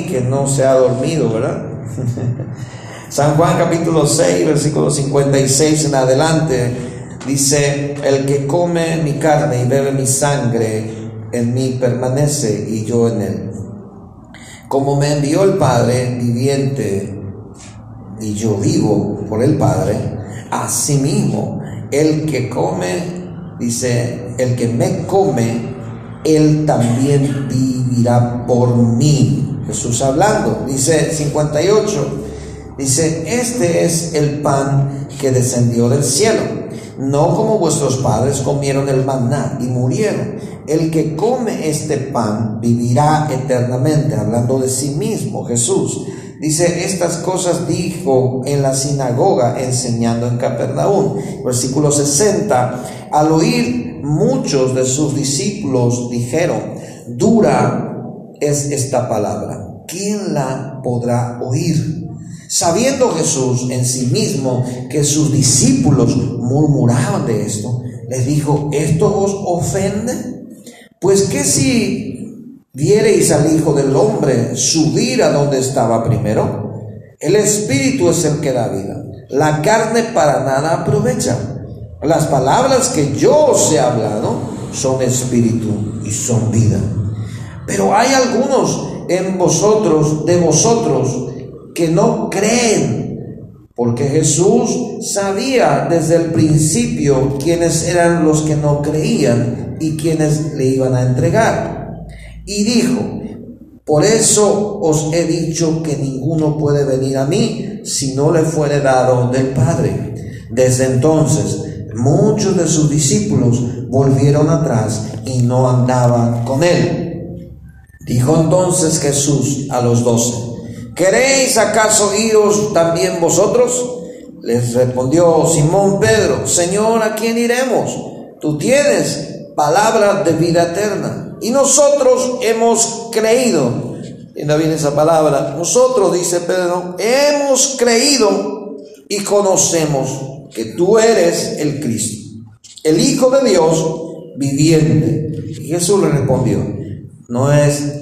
que no se ha dormido, ¿verdad? San Juan capítulo 6, versículo 56 en adelante, dice, el que come mi carne y bebe mi sangre, en mí permanece y yo en él. Como me envió el Padre viviente y yo vivo por el Padre, asimismo, el que come, dice, el que me come, él también vivirá por mí. Jesús hablando, dice 58, dice, este es el pan que descendió del cielo, no como vuestros padres comieron el maná y murieron. El que come este pan vivirá eternamente, hablando de sí mismo, Jesús. Dice, estas cosas dijo en la sinagoga enseñando en Capernaum. Versículo 60, al oír muchos de sus discípulos dijeron, dura es esta palabra, ¿quién la podrá oír? Sabiendo Jesús en sí mismo que sus discípulos murmuraban de esto, les dijo, ¿esto os ofende? Pues que si viereis al Hijo del Hombre subir a donde estaba primero, el Espíritu es el que da vida. La carne para nada aprovecha. Las palabras que yo os he hablado son espíritu y son vida. Pero hay algunos en vosotros, de vosotros, que no creen, porque Jesús sabía desde el principio quiénes eran los que no creían y quienes le iban a entregar. Y dijo, por eso os he dicho que ninguno puede venir a mí si no le fuere dado del Padre. Desde entonces muchos de sus discípulos volvieron atrás y no andaban con él. Dijo entonces Jesús a los doce, ¿queréis acaso iros también vosotros? Les respondió Simón Pedro, Señor, ¿a quién iremos? Tú tienes palabra de vida eterna. Y nosotros hemos creído, no viene esa palabra, nosotros, dice Pedro, hemos creído y conocemos que tú eres el Cristo, el Hijo de Dios viviente. Y Jesús le respondió, no es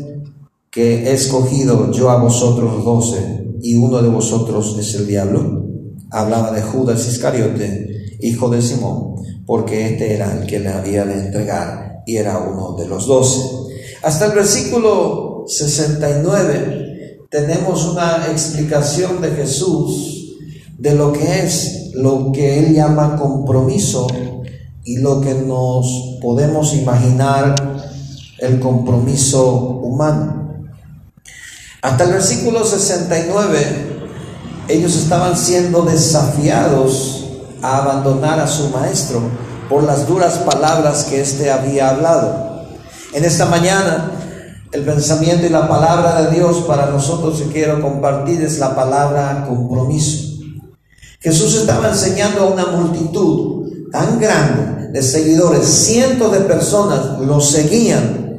que he escogido yo a vosotros doce y uno de vosotros es el diablo. Hablaba de Judas Iscariote, hijo de Simón porque este era el que le había de entregar y era uno de los doce. Hasta el versículo 69 tenemos una explicación de Jesús de lo que es lo que él llama compromiso y lo que nos podemos imaginar el compromiso humano. Hasta el versículo 69 ellos estaban siendo desafiados a abandonar a su maestro por las duras palabras que éste había hablado. En esta mañana, el pensamiento y la palabra de Dios para nosotros que quiero compartir es la palabra compromiso. Jesús estaba enseñando a una multitud tan grande de seguidores, cientos de personas lo seguían.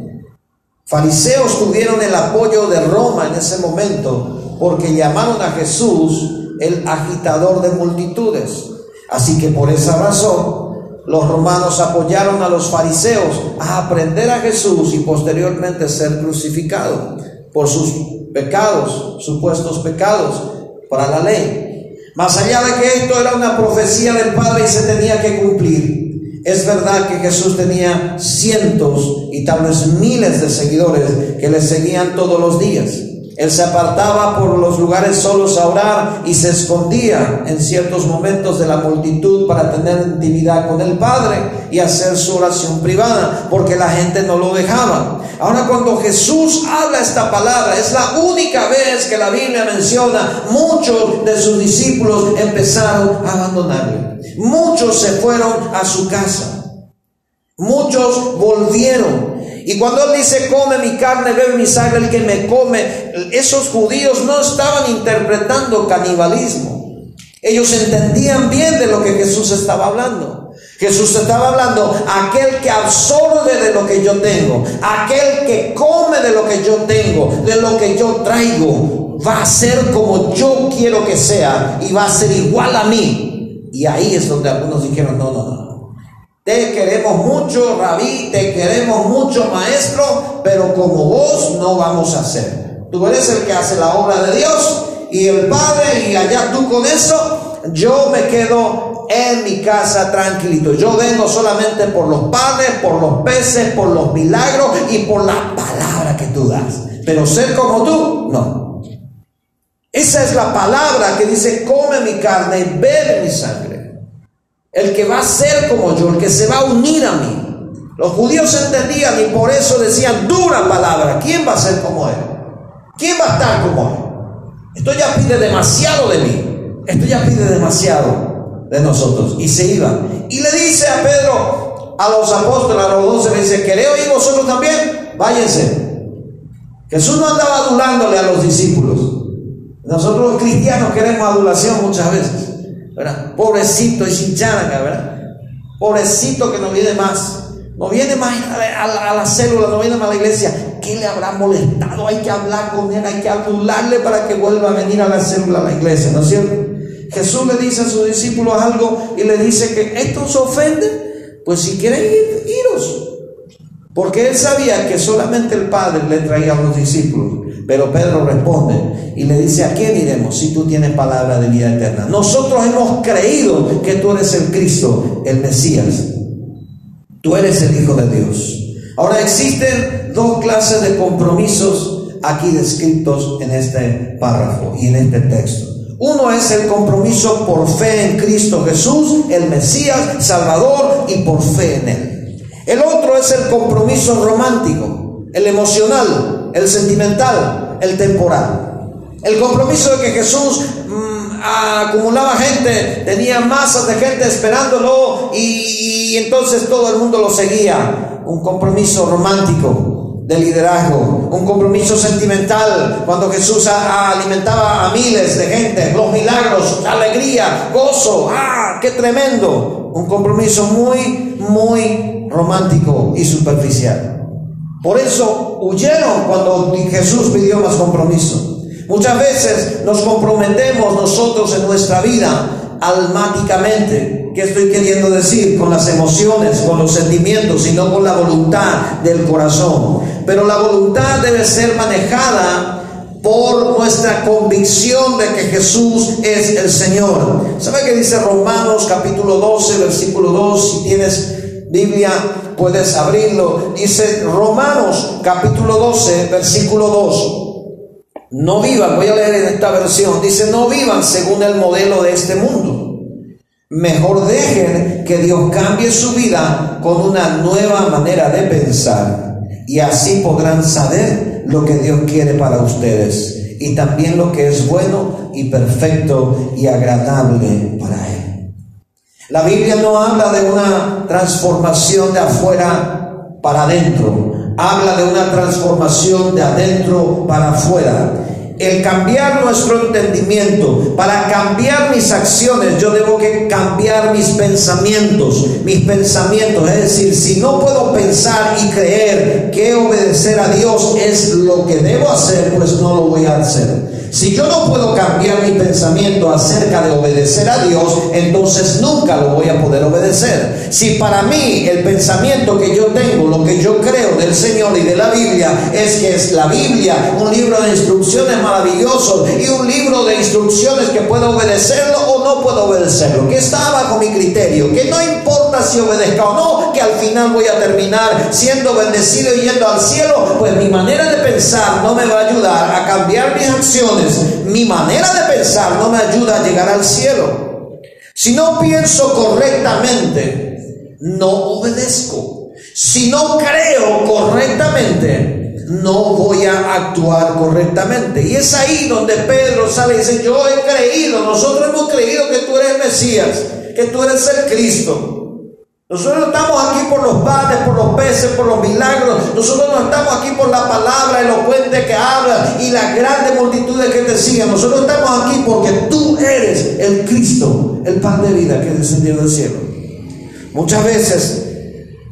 Fariseos tuvieron el apoyo de Roma en ese momento porque llamaron a Jesús el agitador de multitudes. Así que por esa razón los romanos apoyaron a los fariseos a aprender a Jesús y posteriormente ser crucificado por sus pecados, supuestos pecados para la ley. Más allá de que esto era una profecía del Padre y se tenía que cumplir, es verdad que Jesús tenía cientos y tal vez miles de seguidores que le seguían todos los días. Él se apartaba por los lugares solos a orar y se escondía en ciertos momentos de la multitud para tener intimidad con el Padre y hacer su oración privada, porque la gente no lo dejaba. Ahora cuando Jesús habla esta palabra, es la única vez que la Biblia menciona, muchos de sus discípulos empezaron a abandonarle. Muchos se fueron a su casa. Muchos volvieron y cuando él dice, come mi carne, bebe mi sangre, el que me come, esos judíos no estaban interpretando canibalismo. Ellos entendían bien de lo que Jesús estaba hablando. Jesús estaba hablando, aquel que absorbe de lo que yo tengo, aquel que come de lo que yo tengo, de lo que yo traigo, va a ser como yo quiero que sea y va a ser igual a mí. Y ahí es donde algunos dijeron, no, no, no. Te queremos mucho, rabí, te queremos mucho, maestro, pero como vos no vamos a hacer. Tú eres el que hace la obra de Dios y el Padre y allá tú con eso. Yo me quedo en mi casa tranquilito. Yo vengo solamente por los panes, por los peces, por los milagros y por la palabra que tú das. Pero ser como tú, no. Esa es la palabra que dice, come mi carne y bebe mi sangre. El que va a ser como yo, el que se va a unir a mí. Los judíos entendían y por eso decían dura palabra. ¿Quién va a ser como él? ¿Quién va a estar como él? Esto ya pide demasiado de mí. Esto ya pide demasiado de nosotros. Y se iba. Y le dice a Pedro, a los apóstoles, a los doce, le dice, ¿queréis oír vosotros también? Váyanse. Jesús no andaba adulándole a los discípulos. Nosotros los cristianos queremos adulación muchas veces. ¿verdad? Pobrecito y sin ¿verdad? Pobrecito que no viene más. No viene más a la, célula, no viene más a la iglesia. ¿Qué le habrá molestado? Hay que hablar con él, hay que adularle para que vuelva a venir a la célula, a la iglesia, ¿no es cierto? Jesús le dice a sus discípulos algo y le dice que esto os ofende. Pues si quieren ir, iros. Porque él sabía que solamente el Padre le traía a los discípulos. Pero Pedro responde y le dice, ¿a quién iremos si tú tienes palabra de vida eterna? Nosotros hemos creído que tú eres el Cristo, el Mesías. Tú eres el Hijo de Dios. Ahora existen dos clases de compromisos aquí descritos en este párrafo y en este texto. Uno es el compromiso por fe en Cristo Jesús, el Mesías, Salvador, y por fe en Él. El otro es el compromiso romántico, el emocional, el sentimental, el temporal. El compromiso de que Jesús mm, acumulaba gente, tenía masas de gente esperándolo y, entonces todo el mundo lo seguía. Un compromiso romántico de liderazgo, un compromiso sentimental, cuando Jesús alimentaba a miles de gente, los milagros, alegría, gozo, ¡ah, qué tremendo! Un compromiso muy, muy romántico y superficial. Por eso huyeron cuando Jesús pidió más compromiso. Muchas veces nos comprometemos nosotros en nuestra vida almáticamente. ¿Qué estoy queriendo decir? Con las emociones, con los sentimientos, sino con la voluntad del corazón. Pero la voluntad debe ser manejada por nuestra convicción de que Jesús es el Señor. ¿Sabe qué dice Romanos capítulo 12, versículo 2? Si tienes Biblia, puedes abrirlo. Dice Romanos capítulo 12, versículo 2. No vivan, voy a leer en esta versión, dice, no vivan según el modelo de este mundo. Mejor dejen que Dios cambie su vida con una nueva manera de pensar y así podrán saber lo que Dios quiere para ustedes y también lo que es bueno y perfecto y agradable para Él. La Biblia no habla de una transformación de afuera para adentro, habla de una transformación de adentro para afuera. El cambiar nuestro entendimiento, para cambiar mis acciones, yo debo que cambiar mis pensamientos, mis pensamientos. Es decir, si no puedo pensar y creer que obedecer a Dios es lo que debo hacer, pues no lo voy a hacer. Si yo no puedo cambiar mi pensamiento acerca de obedecer a Dios, entonces nunca lo voy a poder obedecer. Si para mí el pensamiento que yo tengo, lo que yo creo del Señor y de la Biblia, es que es la Biblia, un libro de instrucciones maravilloso y un libro de instrucciones que puedo obedecerlo o no puedo obedecerlo, que está bajo mi criterio, que no importa si obedezca o no, que al final voy a terminar siendo bendecido y yendo al cielo, pues mi manera de pensar no me va a ayudar a cambiar mis acciones mi manera de pensar no me ayuda a llegar al cielo. Si no pienso correctamente, no obedezco. Si no creo correctamente, no voy a actuar correctamente. Y es ahí donde Pedro sale y dice, yo he creído, nosotros hemos creído que tú eres el Mesías, que tú eres el Cristo. Nosotros no estamos aquí por los panes, por los peces, por los milagros. Nosotros no estamos aquí por la palabra elocuente que habla y las grandes multitudes que te siguen. Nosotros estamos aquí porque tú eres el Cristo, el pan de vida que descendió del cielo. Muchas veces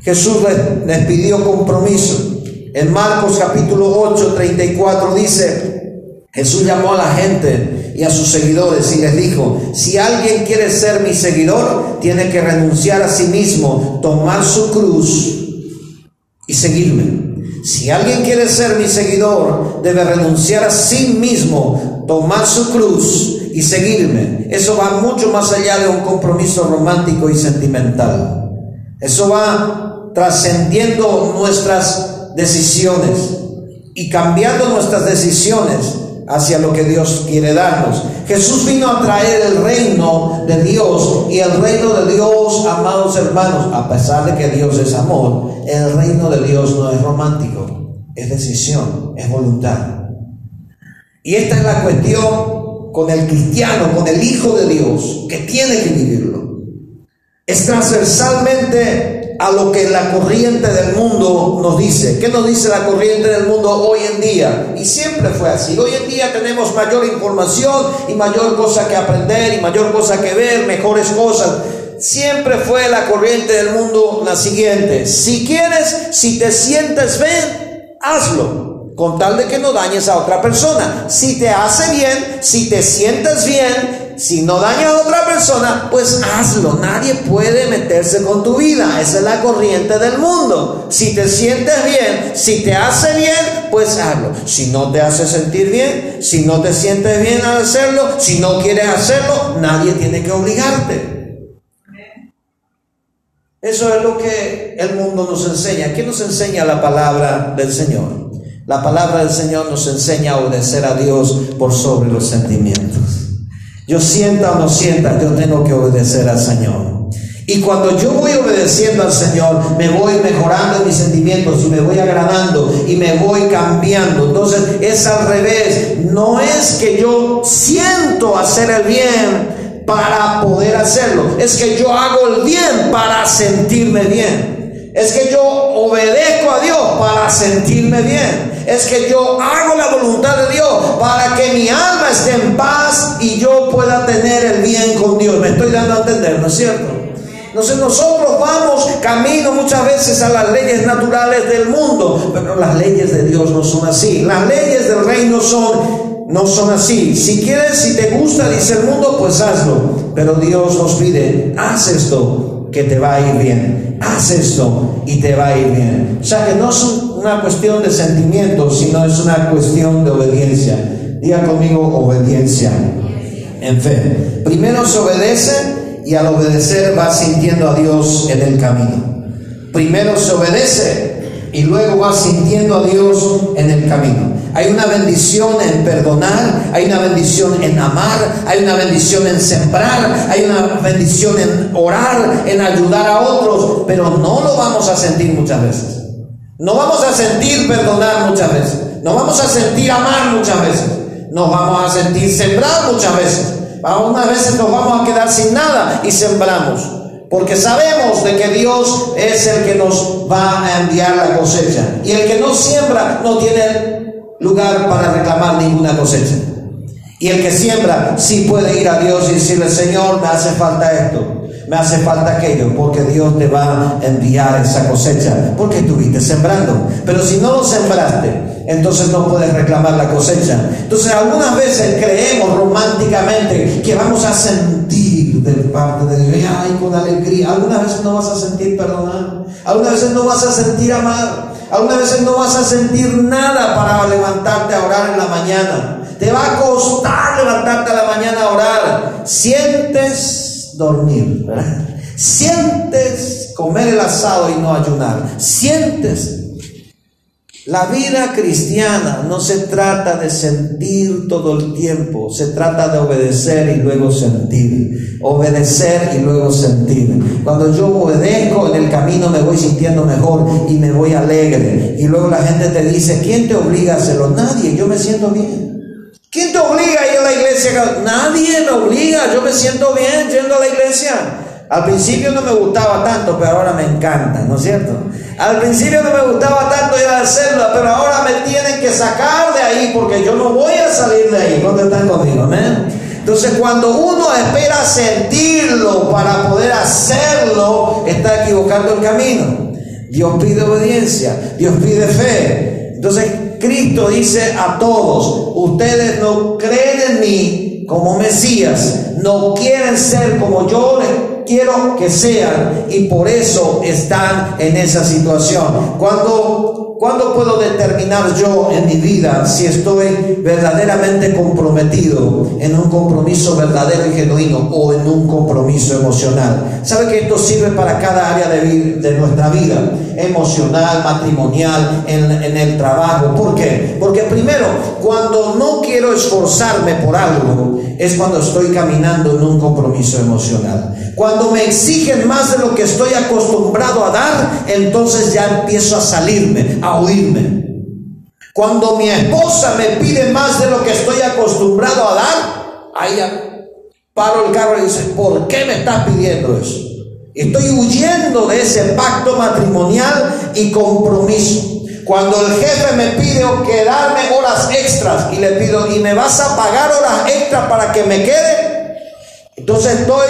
Jesús les, les pidió compromiso. En Marcos capítulo 8, 34 dice, Jesús llamó a la gente y a sus seguidores y les dijo, si alguien quiere ser mi seguidor, tiene que renunciar a sí mismo, tomar su cruz y seguirme. si alguien quiere ser mi seguidor, debe renunciar a sí mismo, tomar su cruz y seguirme. Eso va mucho más allá de un compromiso romántico y sentimental. Eso va trascendiendo nuestras decisiones y cambiando nuestras decisiones hacia lo que Dios quiere darnos. Jesús vino a traer el reino de Dios y el reino de Dios, amados hermanos, a pesar de que Dios es amor, el reino de Dios no es romántico, es decisión, es voluntad. Y esta es la cuestión con el cristiano, con el Hijo de Dios, que tiene que vivirlo. Es transversalmente a lo que la corriente del mundo nos dice. ¿Qué nos dice la corriente del mundo hoy en día? Y siempre fue así. Hoy en día tenemos mayor información y mayor cosa que aprender y mayor cosa que ver, mejores cosas. Siempre fue la corriente del mundo la siguiente. Si quieres, si te sientes bien, hazlo con tal de que no dañes a otra persona. Si te hace bien, si te sientes bien, si no daña a otra persona, pues hazlo. Nadie puede meterse con tu vida. Esa es la corriente del mundo. Si te sientes bien, si te hace bien, pues hazlo. Si no te hace sentir bien, si no te sientes bien al hacerlo, si no quieres hacerlo, nadie tiene que obligarte. Eso es lo que el mundo nos enseña. ¿Qué nos enseña la palabra del Señor? La palabra del Señor nos enseña a obedecer a Dios por sobre los sentimientos. Yo sienta o no sienta, yo tengo que obedecer al Señor. Y cuando yo voy obedeciendo al Señor, me voy mejorando mis sentimientos y me voy agradando y me voy cambiando. Entonces es al revés. No es que yo siento hacer el bien para poder hacerlo. Es que yo hago el bien para sentirme bien. Es que yo obedezco a Dios para sentirme bien es que yo hago la voluntad de Dios para que mi alma esté en paz y yo pueda tener el bien con Dios. Me estoy dando a entender, ¿no es cierto? Entonces nosotros vamos camino muchas veces a las leyes naturales del mundo, pero las leyes de Dios no son así. Las leyes del reino son no son así. Si quieres, si te gusta, dice el mundo, pues hazlo. Pero Dios nos pide, haz esto, que te va a ir bien. Haz esto y te va a ir bien. O sea que no es una cuestión de sentimientos, sino es una cuestión de obediencia. Diga conmigo obediencia en fe. Primero se obedece y al obedecer va sintiendo a Dios en el camino. Primero se obedece y luego va sintiendo a Dios en el camino. Hay una bendición en perdonar, hay una bendición en amar, hay una bendición en sembrar, hay una bendición en orar, en ayudar a otros, pero no lo vamos a sentir muchas veces. No vamos a sentir perdonar muchas veces. No vamos a sentir amar muchas veces. Nos vamos a sentir sembrar muchas veces. Algunas veces nos vamos a quedar sin nada y sembramos. Porque sabemos de que Dios es el que nos va a enviar la cosecha. Y el que no siembra no tiene lugar para reclamar ninguna cosecha. Y el que siembra sí puede ir a Dios y decirle, Señor, me hace falta esto, me hace falta aquello, porque Dios te va a enviar esa cosecha, porque estuviste sembrando. Pero si no lo sembraste, entonces no puedes reclamar la cosecha. Entonces algunas veces creemos románticamente que vamos a sentir de parte de Dios, ay, con alegría. Algunas veces no vas a sentir perdonar, algunas veces no vas a sentir amar, algunas veces no vas a sentir nada para levantarte a orar en la mañana. Te va a costar levantarte a la mañana a orar. Sientes dormir, Sientes comer el asado y no ayunar. Sientes la vida cristiana no se trata de sentir todo el tiempo, se trata de obedecer y luego sentir. Obedecer y luego sentir. Cuando yo obedezco en el camino me voy sintiendo mejor y me voy alegre. Y luego la gente te dice, ¿quién te obliga a hacerlo? Nadie, yo me siento bien. ¿Quién te obliga a ir a la iglesia? Nadie me obliga, yo me siento bien yendo a la iglesia. Al principio no me gustaba tanto, pero ahora me encanta, ¿no es cierto? Al principio no me gustaba tanto ir a la pero ahora me tienen que sacar de ahí porque yo no voy a salir de ahí. ¿Dónde están conmigo? Entonces cuando uno espera sentirlo para poder hacerlo, está equivocando el camino. Dios pide obediencia, Dios pide fe. Entonces Cristo dice a todos, ustedes no creen en mí como Mesías, no quieren ser como yo les quiero que sean y por eso están en esa situación. Cuando ¿Cuándo puedo determinar yo en mi vida si estoy verdaderamente comprometido en un compromiso verdadero y genuino o en un compromiso emocional? ¿Sabe que esto sirve para cada área de, de nuestra vida? Emocional, matrimonial, en, en el trabajo. ¿Por qué? Porque primero, cuando no quiero esforzarme por algo, es cuando estoy caminando en un compromiso emocional. Cuando me exigen más de lo que estoy acostumbrado a dar, entonces ya empiezo a salirme, a huirme. Cuando mi esposa me pide más de lo que estoy acostumbrado a dar, ahí paro el carro y dice, ¿por qué me estás pidiendo eso? Estoy huyendo de ese pacto matrimonial y compromiso. Cuando el jefe me pide quedarme horas extras y le pido, ¿y me vas a pagar horas extras para que me quede? Entonces estoy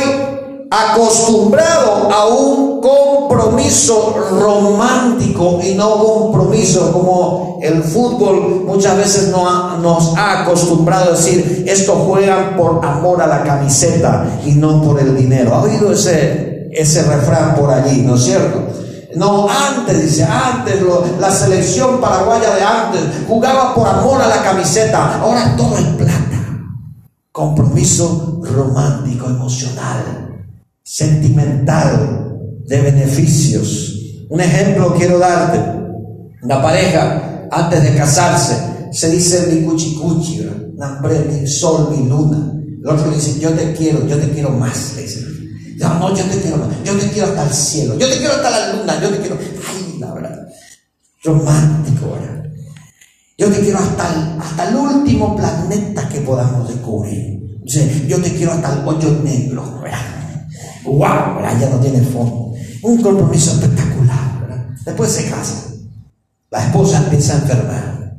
acostumbrado a un compromiso romántico y no compromiso como el fútbol muchas veces nos ha acostumbrado a decir, esto juegan por amor a la camiseta y no por el dinero. ¿Ha oído ese, ese refrán por allí, no es cierto? No, antes, dice, antes la selección paraguaya de antes jugaba por amor a la camiseta, ahora todo es plata. Compromiso romántico, emocional, sentimental, de beneficios. Un ejemplo quiero darte. La pareja, antes de casarse, se dice mi cuchi cuchi, mi sol, mi luna. El otro dice, yo te quiero, yo te quiero más. No, yo te quiero, yo te quiero hasta el cielo, yo te quiero hasta la luna, yo te quiero, ay, la verdad, romántico, ¿verdad? Yo te quiero hasta el, hasta el último planeta que podamos descubrir. yo te quiero hasta el hoyo negro, ¿verdad? ¡Wow! Ya no tiene fondo. Un compromiso espectacular, ¿verdad? Después se casa. La esposa empieza a enfermar.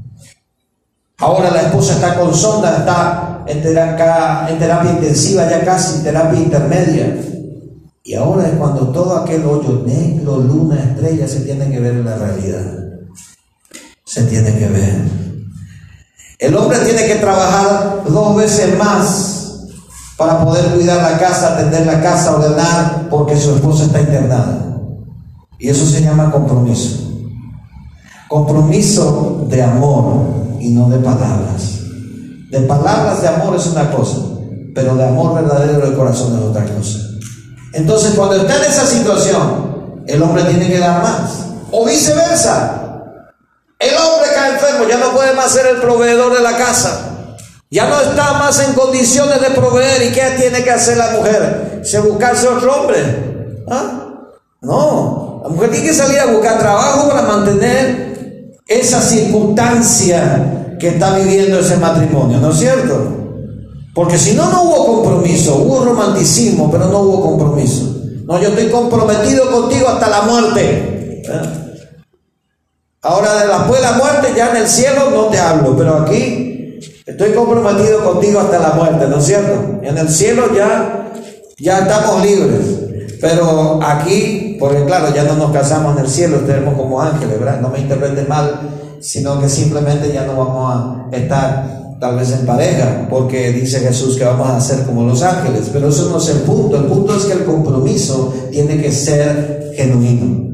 Ahora la esposa está con sonda, está en terapia, en terapia intensiva, ya casi en terapia intermedia. Y ahora es cuando todo aquel hoyo negro, luna, estrella se tiene que ver en la realidad. Se tiene que ver. El hombre tiene que trabajar dos veces más para poder cuidar la casa, atender la casa, ordenar, porque su esposa está internada. Y eso se llama compromiso. Compromiso de amor y no de palabras. De palabras de amor es una cosa, pero de amor verdadero del corazón es otra cosa. Entonces, cuando está en esa situación, el hombre tiene que dar más. O viceversa. El hombre cae enfermo, ya no puede más ser el proveedor de la casa. Ya no está más en condiciones de proveer. ¿Y qué tiene que hacer la mujer? ¿Se buscarse otro hombre? ¿Ah? No. La mujer tiene que salir a buscar trabajo para mantener esa circunstancia que está viviendo ese matrimonio, ¿no es cierto? Porque si no, no hubo compromiso, hubo romanticismo, pero no hubo compromiso. No, yo estoy comprometido contigo hasta la muerte. ¿Eh? Ahora, después de la muerte, ya en el cielo no te hablo, pero aquí estoy comprometido contigo hasta la muerte, ¿no es cierto? En el cielo ya, ya estamos libres. Pero aquí, porque claro, ya no nos casamos en el cielo, estaremos como ángeles, ¿verdad? No me interpreten mal, sino que simplemente ya no vamos a estar tal vez en pareja, porque dice Jesús que vamos a ser como los ángeles, pero eso no es el punto, el punto es que el compromiso tiene que ser genuino.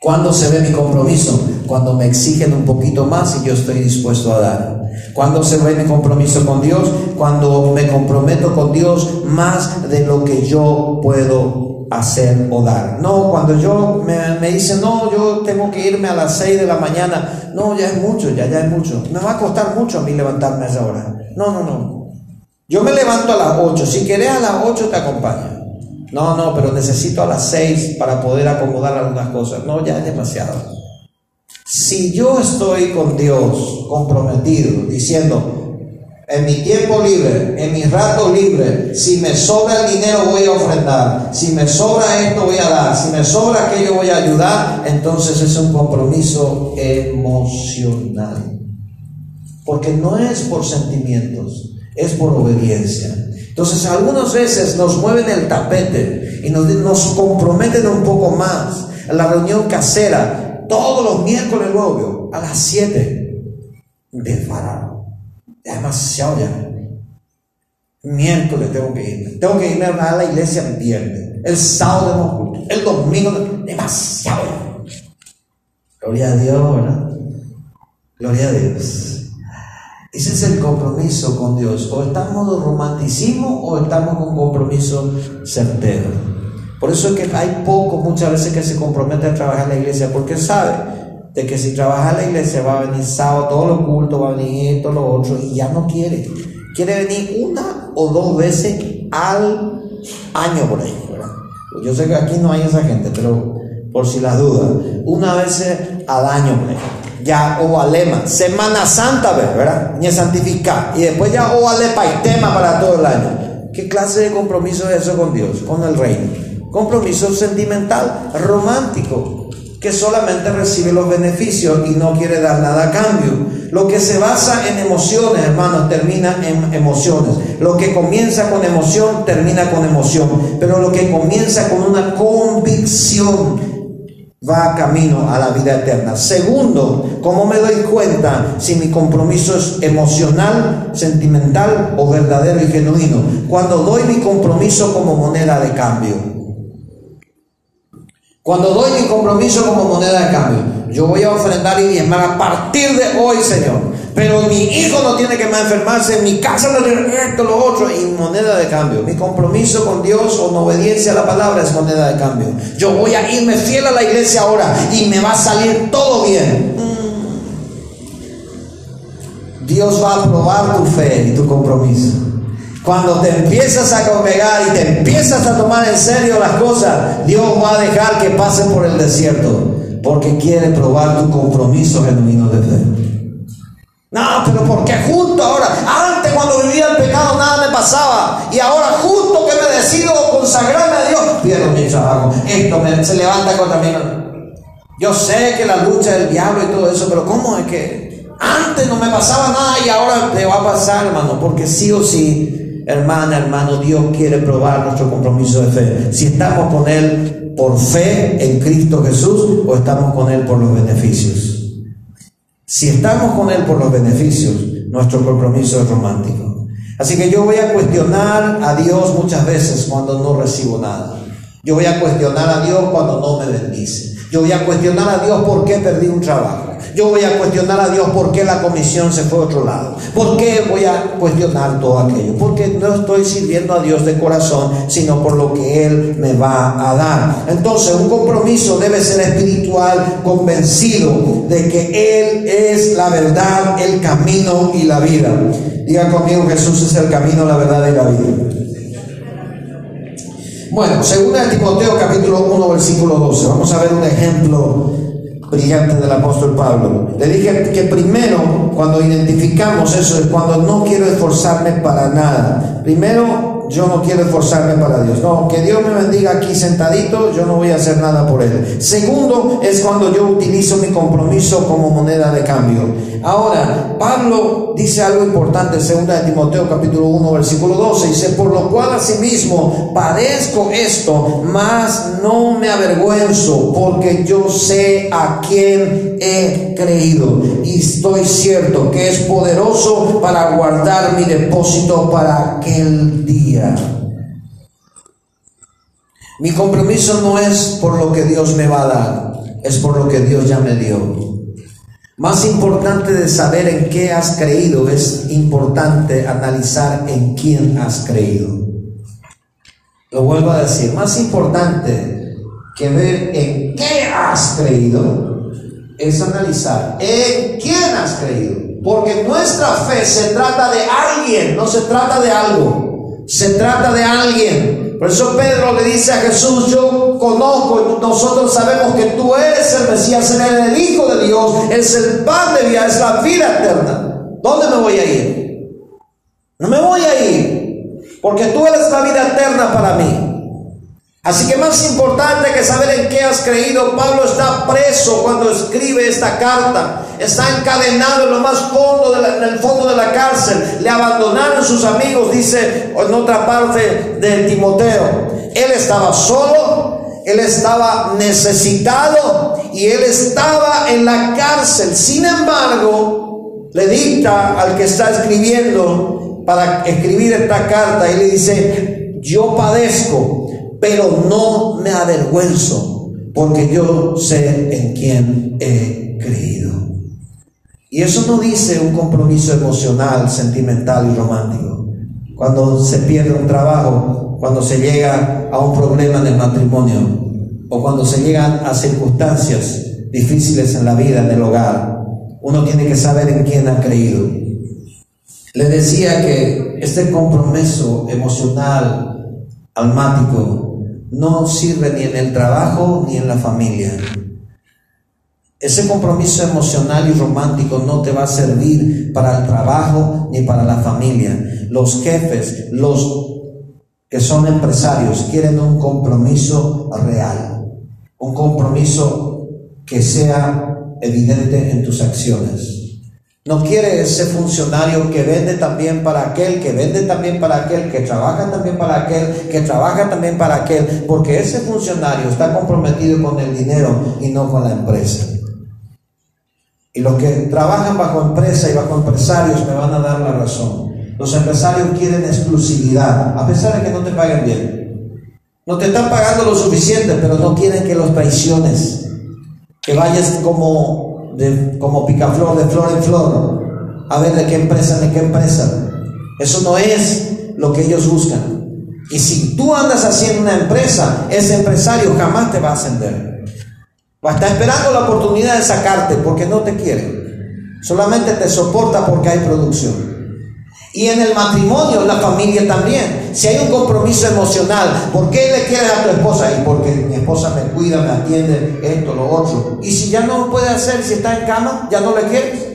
¿Cuándo se ve mi compromiso? Cuando me exigen un poquito más y yo estoy dispuesto a dar. ¿Cuándo se ve mi compromiso con Dios? Cuando me comprometo con Dios más de lo que yo puedo hacer o dar. No, cuando yo me, me dicen, no, yo tengo que irme a las 6 de la mañana, no, ya es mucho, ya, ya es mucho. Me va a costar mucho a mí levantarme a esa hora. No, no, no. Yo me levanto a las 8, si querés a las 8 te acompaño. No, no, pero necesito a las 6 para poder acomodar algunas cosas. No, ya es demasiado. Si yo estoy con Dios comprometido, diciendo, en mi tiempo libre, en mi rato libre, si me sobra el dinero voy a ofrendar, si me sobra esto voy a dar, si me sobra aquello voy a ayudar, entonces es un compromiso emocional. Porque no es por sentimientos, es por obediencia. Entonces algunas veces nos mueven el tapete y nos, comprometen un poco más. La reunión casera, todos los miércoles luego, a las 7 de Faraón demasiado ya. Miércoles tengo que irme. Tengo que irme a la iglesia el viernes. El sábado El domingo. Demasiado. Gloria a Dios. Gloria a Dios. Ese es el compromiso con Dios. O estamos de romanticismo o estamos con compromiso certero. Por eso es que hay pocos muchas veces que se comprometen a trabajar en la iglesia, porque sabe de que si trabaja en la iglesia va a venir sábado, todo lo culto, va a venir esto, lo otro, y ya no quiere. Quiere venir una o dos veces al año por ahí, ¿verdad? Yo sé que aquí no hay esa gente, pero por si las dudas, una vez al año ahí ya o alema, Semana Santa, ¿verdad? Ni santificar. Y después ya o ale tema para todo el año. ¿Qué clase de compromiso es eso con Dios, con el reino? Compromiso sentimental, romántico, que solamente recibe los beneficios y no quiere dar nada a cambio. Lo que se basa en emociones, hermanos, termina en emociones. Lo que comienza con emoción, termina con emoción. Pero lo que comienza con una convicción, va camino a la vida eterna. Segundo, ¿cómo me doy cuenta si mi compromiso es emocional, sentimental o verdadero y genuino? Cuando doy mi compromiso como moneda de cambio. Cuando doy mi compromiso como moneda de cambio, yo voy a ofrendar y diezmar a partir de hoy, Señor. Pero mi hijo no tiene que más enfermarse, en mi casa no tiene esto, lo otro, y moneda de cambio. Mi compromiso con Dios o obediencia a la palabra es moneda de cambio. Yo voy a irme fiel a la iglesia ahora y me va a salir todo bien. Dios va a probar tu fe y tu compromiso. Cuando te empiezas a congregar y te empiezas a tomar en serio las cosas, Dios va a dejar que pases por el desierto, porque quiere probar tu compromiso genuino de fe. No, pero porque justo ahora, antes cuando vivía el pecado nada me pasaba y ahora justo que me decido consagrarme a Dios, pierdo mi trabajo, esto se levanta contra mí. Yo sé que la lucha del diablo y todo eso, pero ¿cómo es que antes no me pasaba nada y ahora te va a pasar, hermano? Porque sí o sí, hermana, hermano, Dios quiere probar nuestro compromiso de fe. Si estamos con Él por fe en Cristo Jesús o estamos con Él por los beneficios. Si estamos con Él por los beneficios, nuestro compromiso es romántico. Así que yo voy a cuestionar a Dios muchas veces cuando no recibo nada. Yo voy a cuestionar a Dios cuando no me bendice. Yo voy a cuestionar a Dios por qué perdí un trabajo. Yo voy a cuestionar a Dios por qué la comisión se fue a otro lado. ¿Por qué voy a cuestionar todo aquello? Porque no estoy sirviendo a Dios de corazón, sino por lo que Él me va a dar. Entonces, un compromiso debe ser espiritual, convencido de que Él es la verdad, el camino y la vida. Diga conmigo, Jesús es el camino, la verdad y la vida. Bueno, según el Timoteo capítulo 1 versículo 12, vamos a ver un ejemplo brillante del apóstol Pablo. Le dije que primero, cuando identificamos eso, es cuando no quiero esforzarme para nada. Primero, yo no quiero esforzarme para Dios. No, que Dios me bendiga aquí sentadito, yo no voy a hacer nada por Él. Segundo, es cuando yo utilizo mi compromiso como moneda de cambio. Ahora, Pablo dice algo importante, segunda de Timoteo capítulo 1, versículo 12, dice, por lo cual asimismo padezco esto, mas no me avergüenzo, porque yo sé a quién he creído y estoy cierto que es poderoso para guardar mi depósito para aquel día. Mi compromiso no es por lo que Dios me va a dar, es por lo que Dios ya me dio. Más importante de saber en qué has creído es importante analizar en quién has creído. Lo vuelvo a decir, más importante que ver en qué has creído es analizar en quién has creído. Porque nuestra fe se trata de alguien, no se trata de algo. Se trata de alguien. Por eso Pedro le dice a Jesús, yo conozco, nosotros sabemos que tú eres el Mesías, eres el Hijo de Dios, es el pan de vida, es la vida eterna. ¿Dónde me voy a ir? No me voy a ir, porque tú eres la vida eterna para mí. Así que más importante que saber en qué has creído, Pablo está preso cuando escribe esta carta. Está encadenado en lo más fondo en el fondo de la cárcel. Le abandonaron sus amigos, dice en otra parte de Timoteo. Él estaba solo, él estaba necesitado y él estaba en la cárcel. Sin embargo, le dicta al que está escribiendo para escribir esta carta y le dice, yo padezco pero no me avergüenzo, porque yo sé en quién he creído. Y eso no dice un compromiso emocional, sentimental y romántico. Cuando se pierde un trabajo, cuando se llega a un problema en el matrimonio, o cuando se llegan a circunstancias difíciles en la vida, en el hogar, uno tiene que saber en quién ha creído. Le decía que este compromiso emocional, almático, no sirve ni en el trabajo ni en la familia. Ese compromiso emocional y romántico no te va a servir para el trabajo ni para la familia. Los jefes, los que son empresarios, quieren un compromiso real, un compromiso que sea evidente en tus acciones. No quiere ese funcionario que vende también para aquel, que vende también para aquel, que trabaja también para aquel, que trabaja también para aquel, porque ese funcionario está comprometido con el dinero y no con la empresa. Y los que trabajan bajo empresa y bajo empresarios me van a dar la razón. Los empresarios quieren exclusividad, a pesar de que no te paguen bien. No te están pagando lo suficiente, pero no quieren que los traiciones, que vayas como, de, como picaflor, de flor en flor, a ver de qué empresa, de qué empresa. Eso no es lo que ellos buscan. Y si tú andas haciendo una empresa, ese empresario jamás te va a ascender. Va a estar esperando la oportunidad de sacarte porque no te quiere. Solamente te soporta porque hay producción. Y en el matrimonio, la familia también. Si hay un compromiso emocional, ¿por qué le quieres a tu esposa? Y porque mi esposa me cuida, me atiende, esto, lo otro. Y si ya no lo puede hacer, si está en cama, ya no le quieres.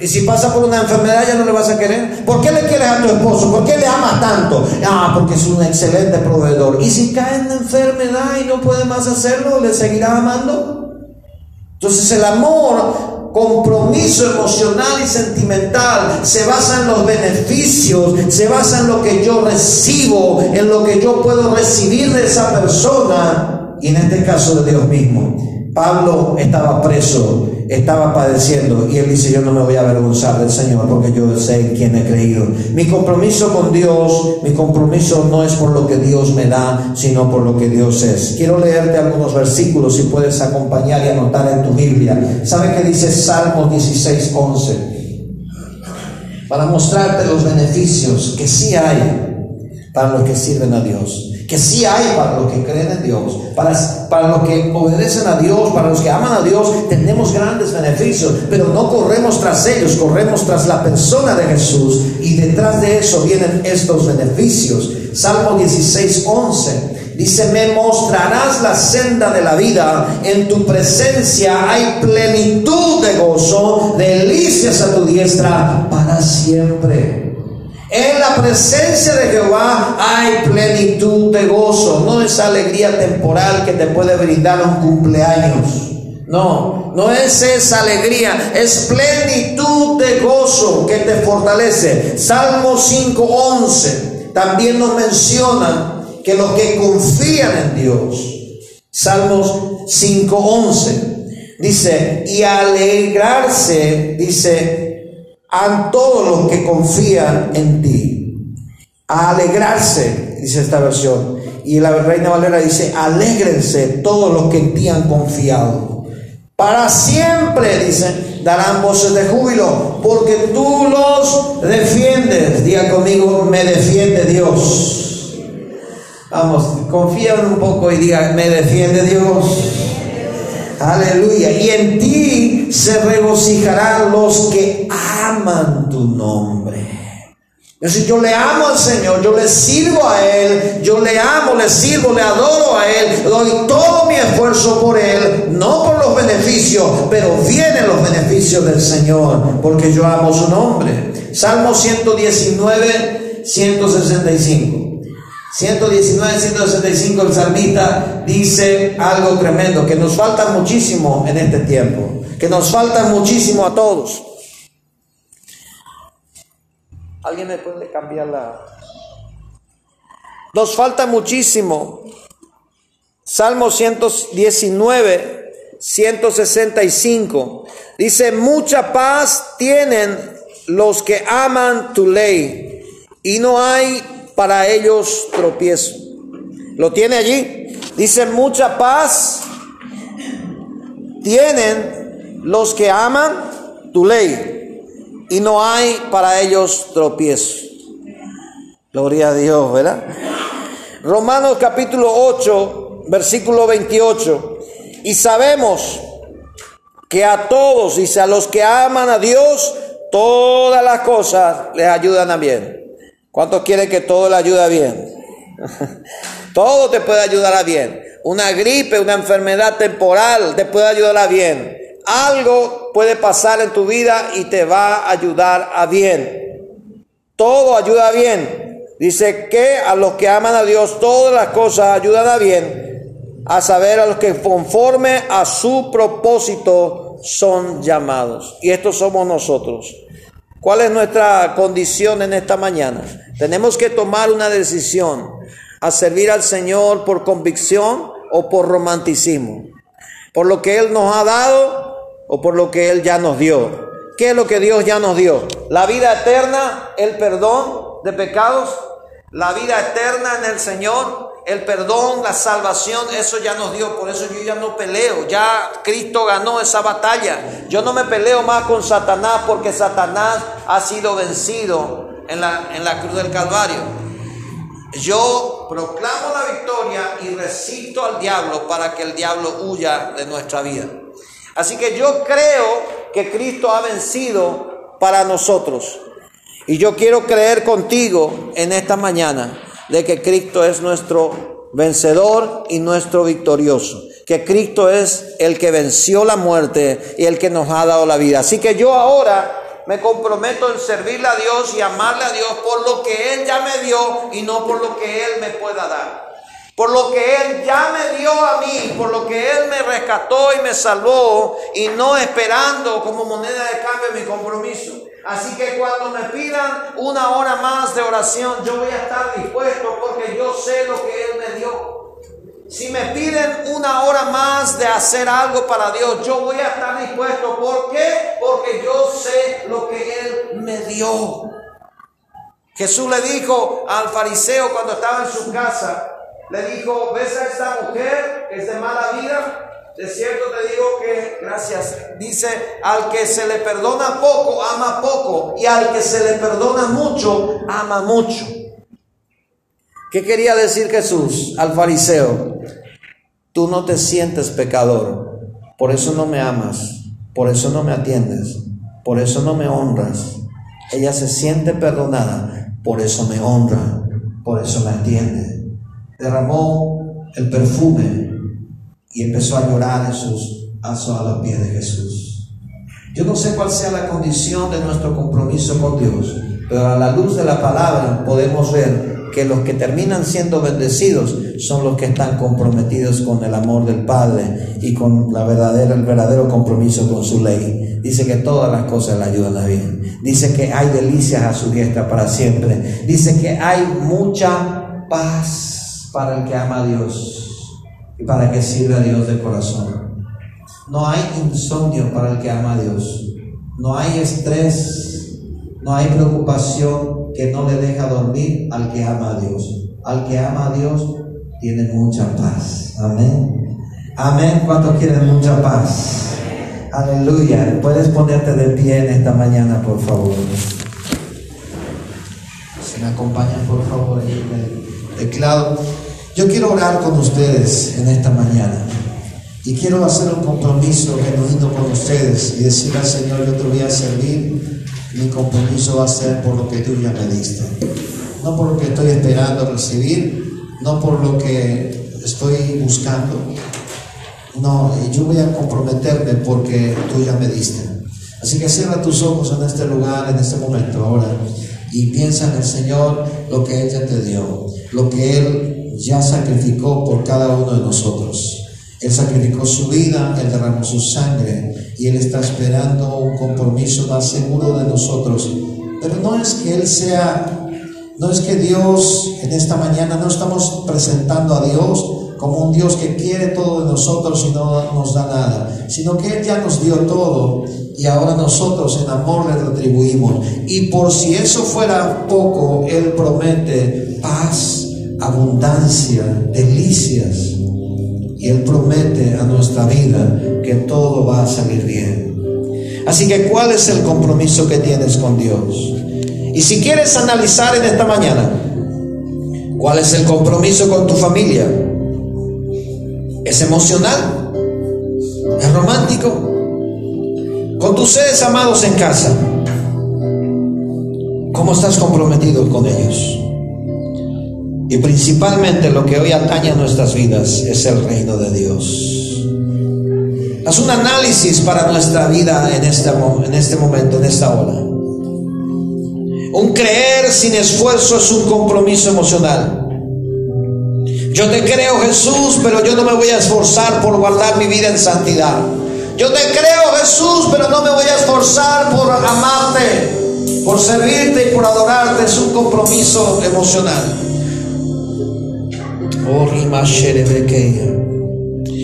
Y si pasa por una enfermedad, ya no le vas a querer. ¿Por qué le quieres a tu esposo? ¿Por qué le amas tanto? Ah, porque es un excelente proveedor. Y si cae en enfermedad y no puede más hacerlo, ¿le seguirá amando? Entonces el amor compromiso emocional y sentimental se basa en los beneficios, se basa en lo que yo recibo, en lo que yo puedo recibir de esa persona y en este caso de Dios mismo. Pablo estaba preso, estaba padeciendo y él dice, yo no me voy a avergonzar del Señor porque yo sé quién he creído. Mi compromiso con Dios, mi compromiso no es por lo que Dios me da, sino por lo que Dios es. Quiero leerte algunos versículos si puedes acompañar y anotar en tu Biblia. ¿Sabe qué dice Salmo 16, 11? Para mostrarte los beneficios que sí hay para los que sirven a Dios que sí hay para los que creen en Dios, para, para los que obedecen a Dios, para los que aman a Dios, tenemos grandes beneficios, pero no corremos tras ellos, corremos tras la persona de Jesús y detrás de eso vienen estos beneficios. Salmo 16, 11. Dice, me mostrarás la senda de la vida, en tu presencia hay plenitud de gozo, delicias a tu diestra para siempre. En la presencia de Jehová hay plenitud de gozo, no esa alegría temporal que te puede brindar un cumpleaños. No, no es esa alegría, es plenitud de gozo que te fortalece. Salmo 5:11 también nos menciona que los que confían en Dios, Salmos 5:11 dice, y alegrarse, dice, a todos los que confían en ti. A alegrarse, dice esta versión. Y la Reina Valera dice, alégrense todos los que en ti han confiado. Para siempre, dice, darán voces de júbilo, porque tú los defiendes. Diga conmigo, me defiende Dios. Vamos, confía un poco y diga, me defiende Dios. Aleluya. Y en ti se regocijarán los que aman tu nombre. Es decir, yo le amo al Señor, yo le sirvo a Él, yo le amo, le sirvo, le adoro a Él, doy todo mi esfuerzo por Él, no por los beneficios, pero vienen los beneficios del Señor, porque yo amo su nombre. Salmo 119, 165. 119, 165 el salmista dice algo tremendo, que nos falta muchísimo en este tiempo, que nos falta muchísimo a todos. ¿Alguien me puede cambiar la... Nos falta muchísimo. Salmo 119, 165. Dice, mucha paz tienen los que aman tu ley y no hay para ellos tropiezo. ¿Lo tiene allí? Dice, mucha paz tienen los que aman tu ley y no hay para ellos tropiezo. Gloria a Dios, ¿verdad? Romanos capítulo 8, versículo 28. Y sabemos que a todos, dice, a los que aman a Dios, todas las cosas les ayudan a bien. ¿Cuántos quieren que todo le ayude a bien? todo te puede ayudar a bien. Una gripe, una enfermedad temporal te puede ayudar a bien. Algo puede pasar en tu vida y te va a ayudar a bien. Todo ayuda bien. Dice que a los que aman a Dios todas las cosas ayudan a bien, a saber a los que conforme a su propósito son llamados. Y estos somos nosotros. ¿Cuál es nuestra condición en esta mañana? Tenemos que tomar una decisión a servir al Señor por convicción o por romanticismo. Por lo que Él nos ha dado o por lo que Él ya nos dio. ¿Qué es lo que Dios ya nos dio? La vida eterna, el perdón de pecados, la vida eterna en el Señor, el perdón, la salvación, eso ya nos dio. Por eso yo ya no peleo. Ya Cristo ganó esa batalla. Yo no me peleo más con Satanás porque Satanás ha sido vencido en la, en la cruz del Calvario. Yo proclamo la victoria y resisto al diablo para que el diablo huya de nuestra vida. Así que yo creo que Cristo ha vencido para nosotros. Y yo quiero creer contigo en esta mañana de que Cristo es nuestro vencedor y nuestro victorioso. Que Cristo es el que venció la muerte y el que nos ha dado la vida. Así que yo ahora me comprometo en servirle a Dios y amarle a Dios por lo que Él ya me dio y no por lo que Él me pueda dar por lo que Él ya me dio a mí, por lo que Él me rescató y me salvó, y no esperando como moneda de cambio mi compromiso. Así que cuando me pidan una hora más de oración, yo voy a estar dispuesto porque yo sé lo que Él me dio. Si me piden una hora más de hacer algo para Dios, yo voy a estar dispuesto. ¿Por qué? Porque yo sé lo que Él me dio. Jesús le dijo al fariseo cuando estaba en su casa, le dijo, ¿ves a esta mujer que es de mala vida? De cierto te digo que, gracias, dice, al que se le perdona poco, ama poco, y al que se le perdona mucho, ama mucho. ¿Qué quería decir Jesús al fariseo? Tú no te sientes pecador, por eso no me amas, por eso no me atiendes, por eso no me honras. Ella se siente perdonada, por eso me honra, por eso me atiende derramó el perfume y empezó a llorar en sus a los pies de Jesús. Yo no sé cuál sea la condición de nuestro compromiso con Dios, pero a la luz de la palabra podemos ver que los que terminan siendo bendecidos son los que están comprometidos con el amor del Padre y con la verdadera, el verdadero compromiso con su ley. Dice que todas las cosas le ayudan a bien. Dice que hay delicias a su diestra para siempre. Dice que hay mucha paz para el que ama a Dios y para que sirve a Dios de corazón. No hay insomnio para el que ama a Dios. No hay estrés, no hay preocupación que no le deja dormir al que ama a Dios. Al que ama a Dios tiene mucha paz. Amén. Amén. ¿Cuántos quieren mucha paz? Aleluya. Puedes ponerte de pie en esta mañana, por favor. Si me acompañan, por favor, el teclado. Yo quiero orar con ustedes en esta mañana. Y quiero hacer un compromiso genuino con ustedes y decirle al Señor, yo te voy a servir, mi compromiso va a ser por lo que tú ya me diste, no por lo que estoy esperando recibir, no por lo que estoy buscando, no, yo voy a comprometerme porque tú ya me diste. Así que cierra tus ojos en este lugar, en este momento ahora, y piensa en el Señor lo que Él ya te dio, lo que Él ya sacrificó por cada uno de nosotros. Él sacrificó su vida, Él derramó su sangre y Él está esperando un compromiso más seguro de nosotros. Pero no es que Él sea, no es que Dios en esta mañana no estamos presentando a Dios como un Dios que quiere todo de nosotros y no nos da nada, sino que Él ya nos dio todo y ahora nosotros en amor le retribuimos. Y por si eso fuera poco, Él promete paz abundancia, delicias. Y Él promete a nuestra vida que todo va a salir bien. Así que, ¿cuál es el compromiso que tienes con Dios? Y si quieres analizar en esta mañana, ¿cuál es el compromiso con tu familia? ¿Es emocional? ¿Es romántico? ¿Con tus seres amados en casa? ¿Cómo estás comprometido con ellos? Y principalmente lo que hoy atañe a nuestras vidas es el reino de Dios. Haz un análisis para nuestra vida en este, en este momento, en esta hora. Un creer sin esfuerzo es un compromiso emocional. Yo te creo Jesús, pero yo no me voy a esforzar por guardar mi vida en santidad. Yo te creo Jesús, pero no me voy a esforzar por amarte, por servirte y por adorarte. Es un compromiso emocional.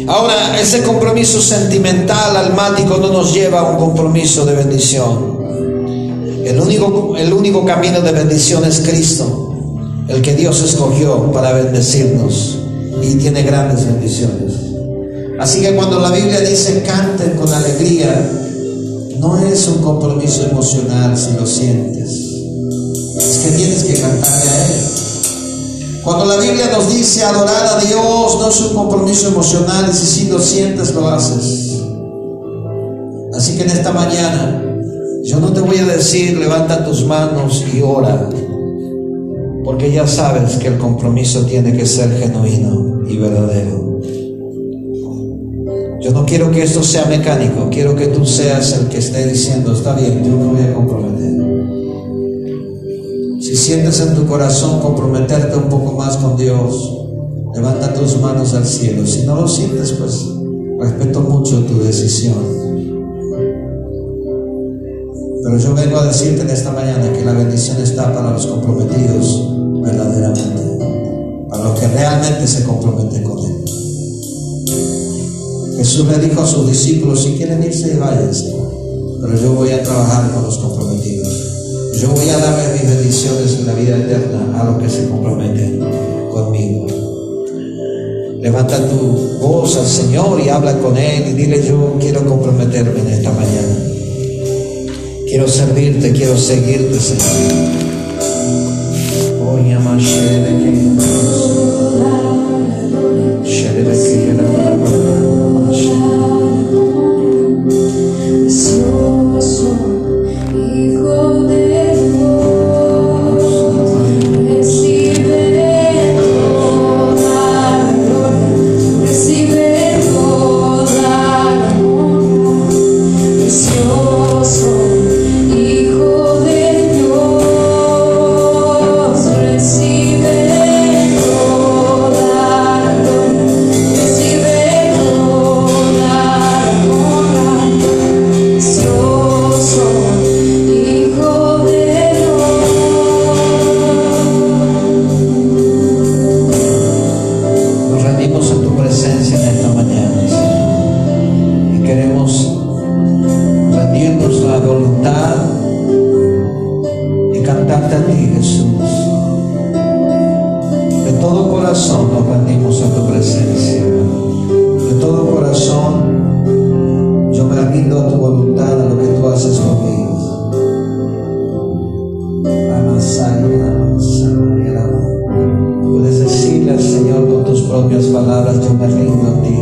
Ahora, ese compromiso sentimental, almático, no nos lleva a un compromiso de bendición. El único, el único camino de bendición es Cristo, el que Dios escogió para bendecirnos y tiene grandes bendiciones. Así que cuando la Biblia dice canten con alegría, no es un compromiso emocional si lo sientes. Es que tienes que cantarle a Él. Cuando la Biblia nos dice adorar a Dios, no es un compromiso emocional y si sí lo sientes, lo haces. Así que en esta mañana, yo no te voy a decir levanta tus manos y ora, porque ya sabes que el compromiso tiene que ser genuino y verdadero. Yo no quiero que esto sea mecánico, quiero que tú seas el que esté diciendo, está bien, yo me voy a comprometer. Si sientes en tu corazón comprometerte un poco más con Dios, levanta tus manos al cielo. Si no lo sientes, pues respeto mucho tu decisión. Pero yo vengo a decirte en esta mañana que la bendición está para los comprometidos verdaderamente, para los que realmente se comprometen con Él. Jesús le dijo a sus discípulos, si quieren irse, váyanse, pero yo voy a trabajar con los comprometidos. Yo voy a darle mis bendiciones en la vida eterna a los que se comprometen conmigo. Levanta tu voz al Señor y habla con Él y dile yo quiero comprometerme en esta mañana. Quiero servirte, quiero seguirte, Señor. tu voluntad, a lo que tú haces conmigo. Puedes decirle al Señor con tus propias palabras, yo me rindo a ti,